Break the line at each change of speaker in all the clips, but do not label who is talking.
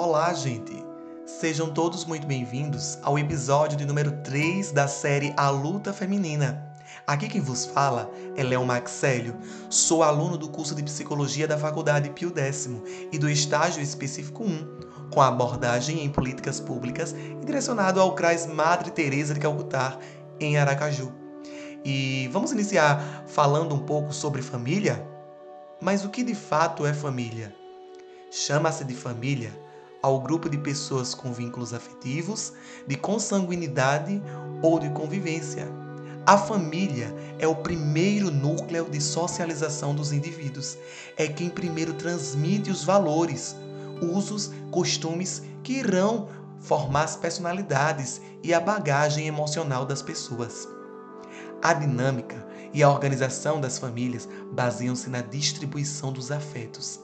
Olá, gente! Sejam todos muito bem-vindos ao episódio de número 3 da série A Luta Feminina. Aqui quem vos fala é Léo Maxélio, sou aluno do curso de Psicologia da Faculdade Pio X e do estágio específico 1, com abordagem em políticas públicas e direcionado ao CRAS Madre Teresa de Calcutá, em Aracaju. E vamos iniciar falando um pouco sobre família? Mas o que de fato é família? Chama-se de família ao grupo de pessoas com vínculos afetivos, de consanguinidade ou de convivência. A família é o primeiro núcleo de socialização dos indivíduos. É quem primeiro transmite os valores, usos, costumes que irão formar as personalidades e a bagagem emocional das pessoas. A dinâmica e a organização das famílias baseiam-se na distribuição dos afetos,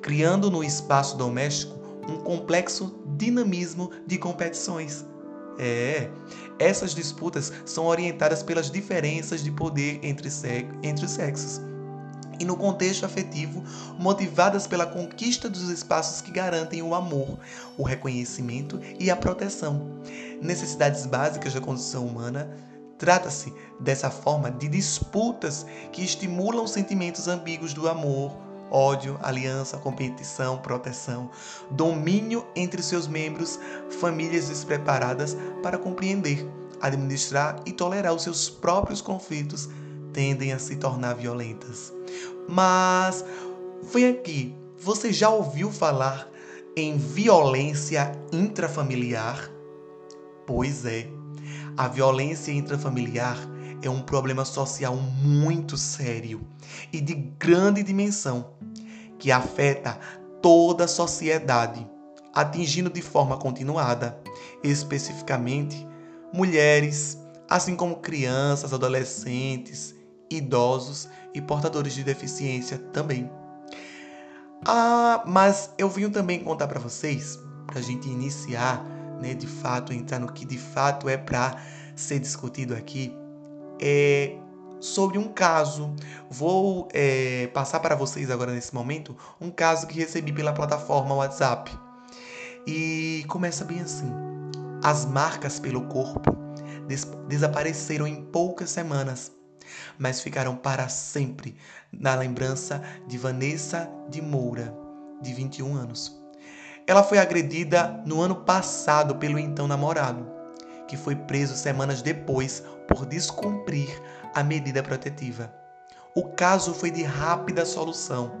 criando no espaço doméstico um complexo dinamismo de competições. É, essas disputas são orientadas pelas diferenças de poder entre, entre os sexos e no contexto afetivo, motivadas pela conquista dos espaços que garantem o amor, o reconhecimento e a proteção. Necessidades básicas da condição humana Trata-se, dessa forma, de disputas que estimulam sentimentos ambíguos do amor, ódio, aliança, competição, proteção, domínio entre seus membros, famílias despreparadas para compreender, administrar e tolerar os seus próprios conflitos tendem a se tornar violentas. Mas vem aqui, você já ouviu falar em violência intrafamiliar? Pois é. A violência intrafamiliar é um problema social muito sério e de grande dimensão que afeta toda a sociedade, atingindo de forma continuada, especificamente mulheres, assim como crianças, adolescentes, idosos e portadores de deficiência também. Ah, mas eu vim também contar para vocês, para a gente iniciar né, de fato entrar no que de fato é para ser discutido aqui, é sobre um caso. Vou é, passar para vocês agora nesse momento um caso que recebi pela plataforma WhatsApp. E começa bem assim: as marcas pelo corpo des desapareceram em poucas semanas, mas ficaram para sempre na lembrança de Vanessa de Moura, de 21 anos. Ela foi agredida no ano passado pelo então namorado, que foi preso semanas depois por descumprir a medida protetiva. O caso foi de rápida solução,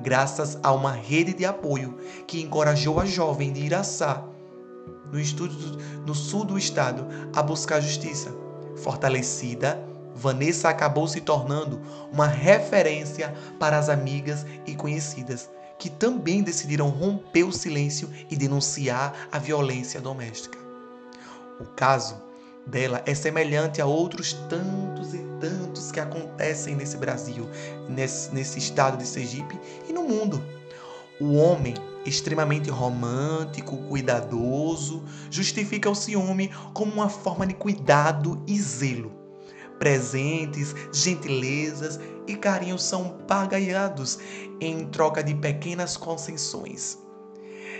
graças a uma rede de apoio que encorajou a jovem de Iraçá, no, estúdio, no sul do estado, a buscar justiça. Fortalecida, Vanessa acabou se tornando uma referência para as amigas e conhecidas que também decidiram romper o silêncio e denunciar a violência doméstica. O caso dela é semelhante a outros tantos e tantos que acontecem nesse Brasil, nesse, nesse estado de Sergipe e no mundo. O homem, extremamente romântico, cuidadoso, justifica o ciúme como uma forma de cuidado e zelo. Presentes, gentilezas e carinho são pagaiados em troca de pequenas concessões.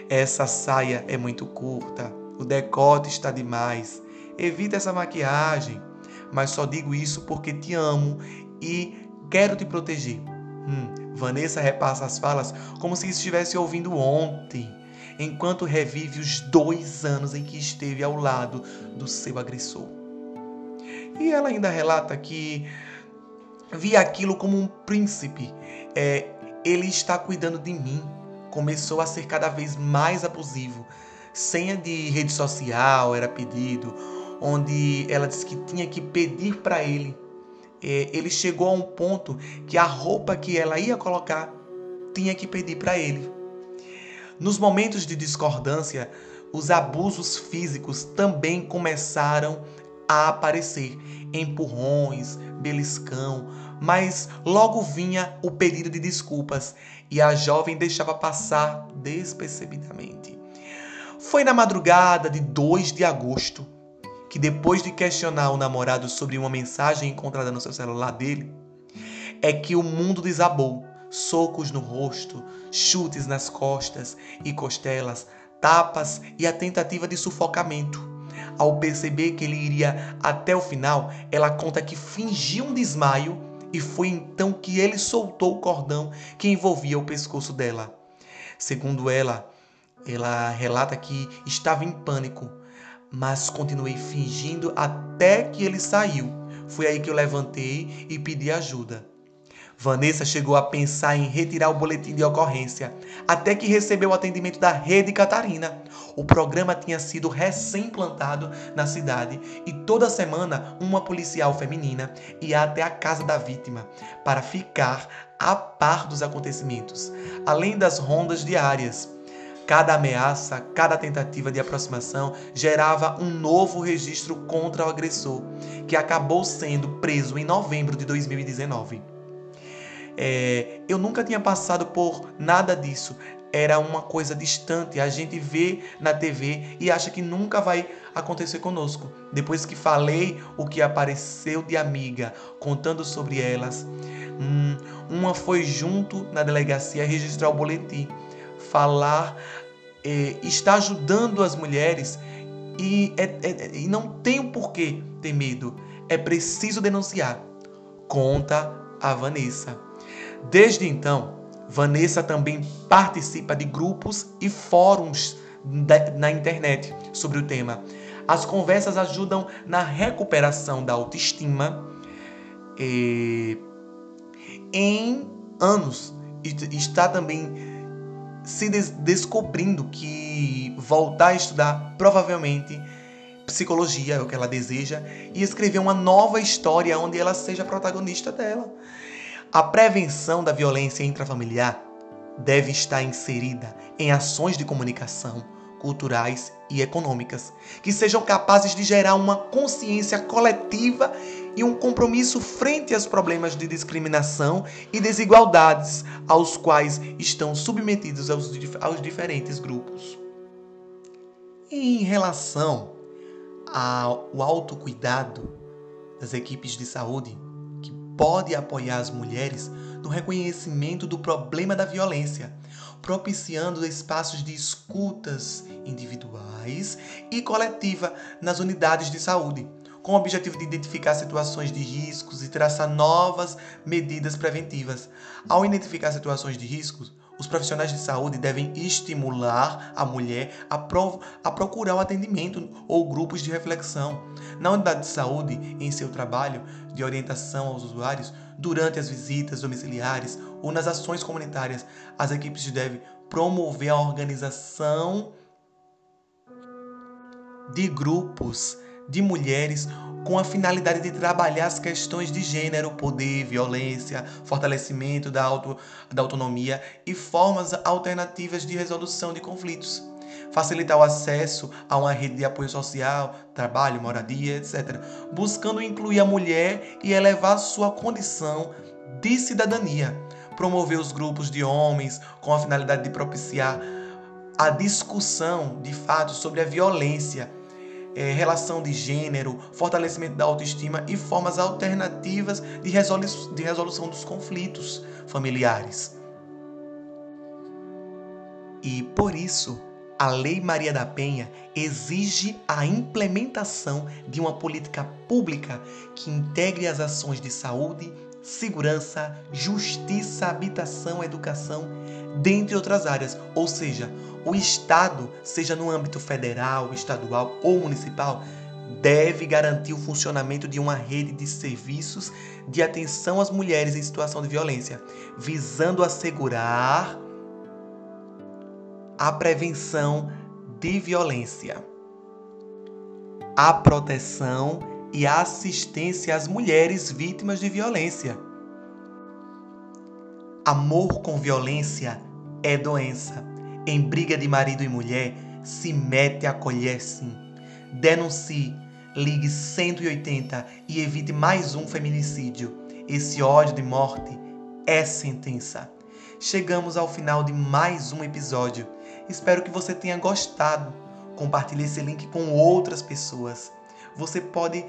Essa saia é muito curta, o decote está demais. Evita essa maquiagem, mas só digo isso porque te amo e quero te proteger. Hum, Vanessa repassa as falas como se estivesse ouvindo ontem, enquanto revive os dois anos em que esteve ao lado do seu agressor. E ela ainda relata que via aquilo como um príncipe. É, ele está cuidando de mim. Começou a ser cada vez mais abusivo. Senha de rede social era pedido, onde ela disse que tinha que pedir para ele. É, ele chegou a um ponto que a roupa que ela ia colocar tinha que pedir para ele. Nos momentos de discordância, os abusos físicos também começaram a aparecer empurrões, beliscão, mas logo vinha o pedido de desculpas e a jovem deixava passar despercebidamente. Foi na madrugada de 2 de agosto que, depois de questionar o namorado sobre uma mensagem encontrada no seu celular dele, é que o mundo desabou. Socos no rosto, chutes nas costas e costelas, tapas e a tentativa de sufocamento. Ao perceber que ele iria até o final, ela conta que fingiu um desmaio e foi então que ele soltou o cordão que envolvia o pescoço dela. Segundo ela, ela relata que estava em pânico, mas continuei fingindo até que ele saiu. Foi aí que eu levantei e pedi ajuda. Vanessa chegou a pensar em retirar o boletim de ocorrência, até que recebeu o atendimento da Rede Catarina. O programa tinha sido recém-implantado na cidade e toda semana uma policial feminina ia até a casa da vítima para ficar a par dos acontecimentos, além das rondas diárias. Cada ameaça, cada tentativa de aproximação gerava um novo registro contra o agressor, que acabou sendo preso em novembro de 2019. É, eu nunca tinha passado por nada disso. Era uma coisa distante. A gente vê na TV e acha que nunca vai acontecer conosco. Depois que falei o que apareceu de amiga, contando sobre elas, hum, uma foi junto na delegacia registrar o boletim falar, é, está ajudando as mulheres e, é, é, e não tem o porquê ter medo. É preciso denunciar. Conta a Vanessa. Desde então, Vanessa também participa de grupos e fóruns na internet sobre o tema. As conversas ajudam na recuperação da autoestima eh, em anos. Está também se des descobrindo que voltar a estudar provavelmente psicologia é o que ela deseja e escrever uma nova história onde ela seja protagonista dela. A prevenção da violência intrafamiliar deve estar inserida em ações de comunicação culturais e econômicas que sejam capazes de gerar uma consciência coletiva e um compromisso frente aos problemas de discriminação e desigualdades aos quais estão submetidos aos, aos diferentes grupos. Em relação ao autocuidado das equipes de saúde, que pode apoiar as mulheres no reconhecimento do problema da violência, propiciando espaços de escutas individuais e coletiva nas unidades de saúde, com o objetivo de identificar situações de riscos e traçar novas medidas preventivas. Ao identificar situações de riscos, os profissionais de saúde devem estimular a mulher a, pro, a procurar o um atendimento ou grupos de reflexão. Na unidade de saúde, em seu trabalho de orientação aos usuários, durante as visitas domiciliares ou nas ações comunitárias, as equipes devem promover a organização de grupos de mulheres com a finalidade de trabalhar as questões de gênero, poder, violência, fortalecimento da, auto, da autonomia e formas alternativas de resolução de conflitos. Facilitar o acesso a uma rede de apoio social, trabalho, moradia, etc., buscando incluir a mulher e elevar sua condição de cidadania. Promover os grupos de homens com a finalidade de propiciar a discussão de fato sobre a violência é, relação de gênero, fortalecimento da autoestima e formas alternativas de, resolu de resolução dos conflitos familiares. E por isso, a Lei Maria da Penha exige a implementação de uma política pública que integre as ações de saúde, segurança, justiça, habitação, educação, dentre outras áreas, ou seja, o Estado, seja no âmbito federal, estadual ou municipal, deve garantir o funcionamento de uma rede de serviços de atenção às mulheres em situação de violência, visando assegurar a prevenção de violência, a proteção e a assistência às mulheres vítimas de violência. Amor com violência é doença em briga de marido e mulher, se mete a colher sim. Denuncie, ligue 180 e evite mais um feminicídio. Esse ódio de morte é sentença. Chegamos ao final de mais um episódio. Espero que você tenha gostado. Compartilhe esse link com outras pessoas. Você pode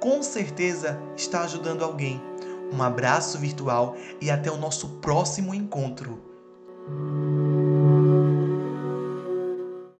com certeza estar ajudando alguém. Um abraço virtual e até o nosso próximo encontro.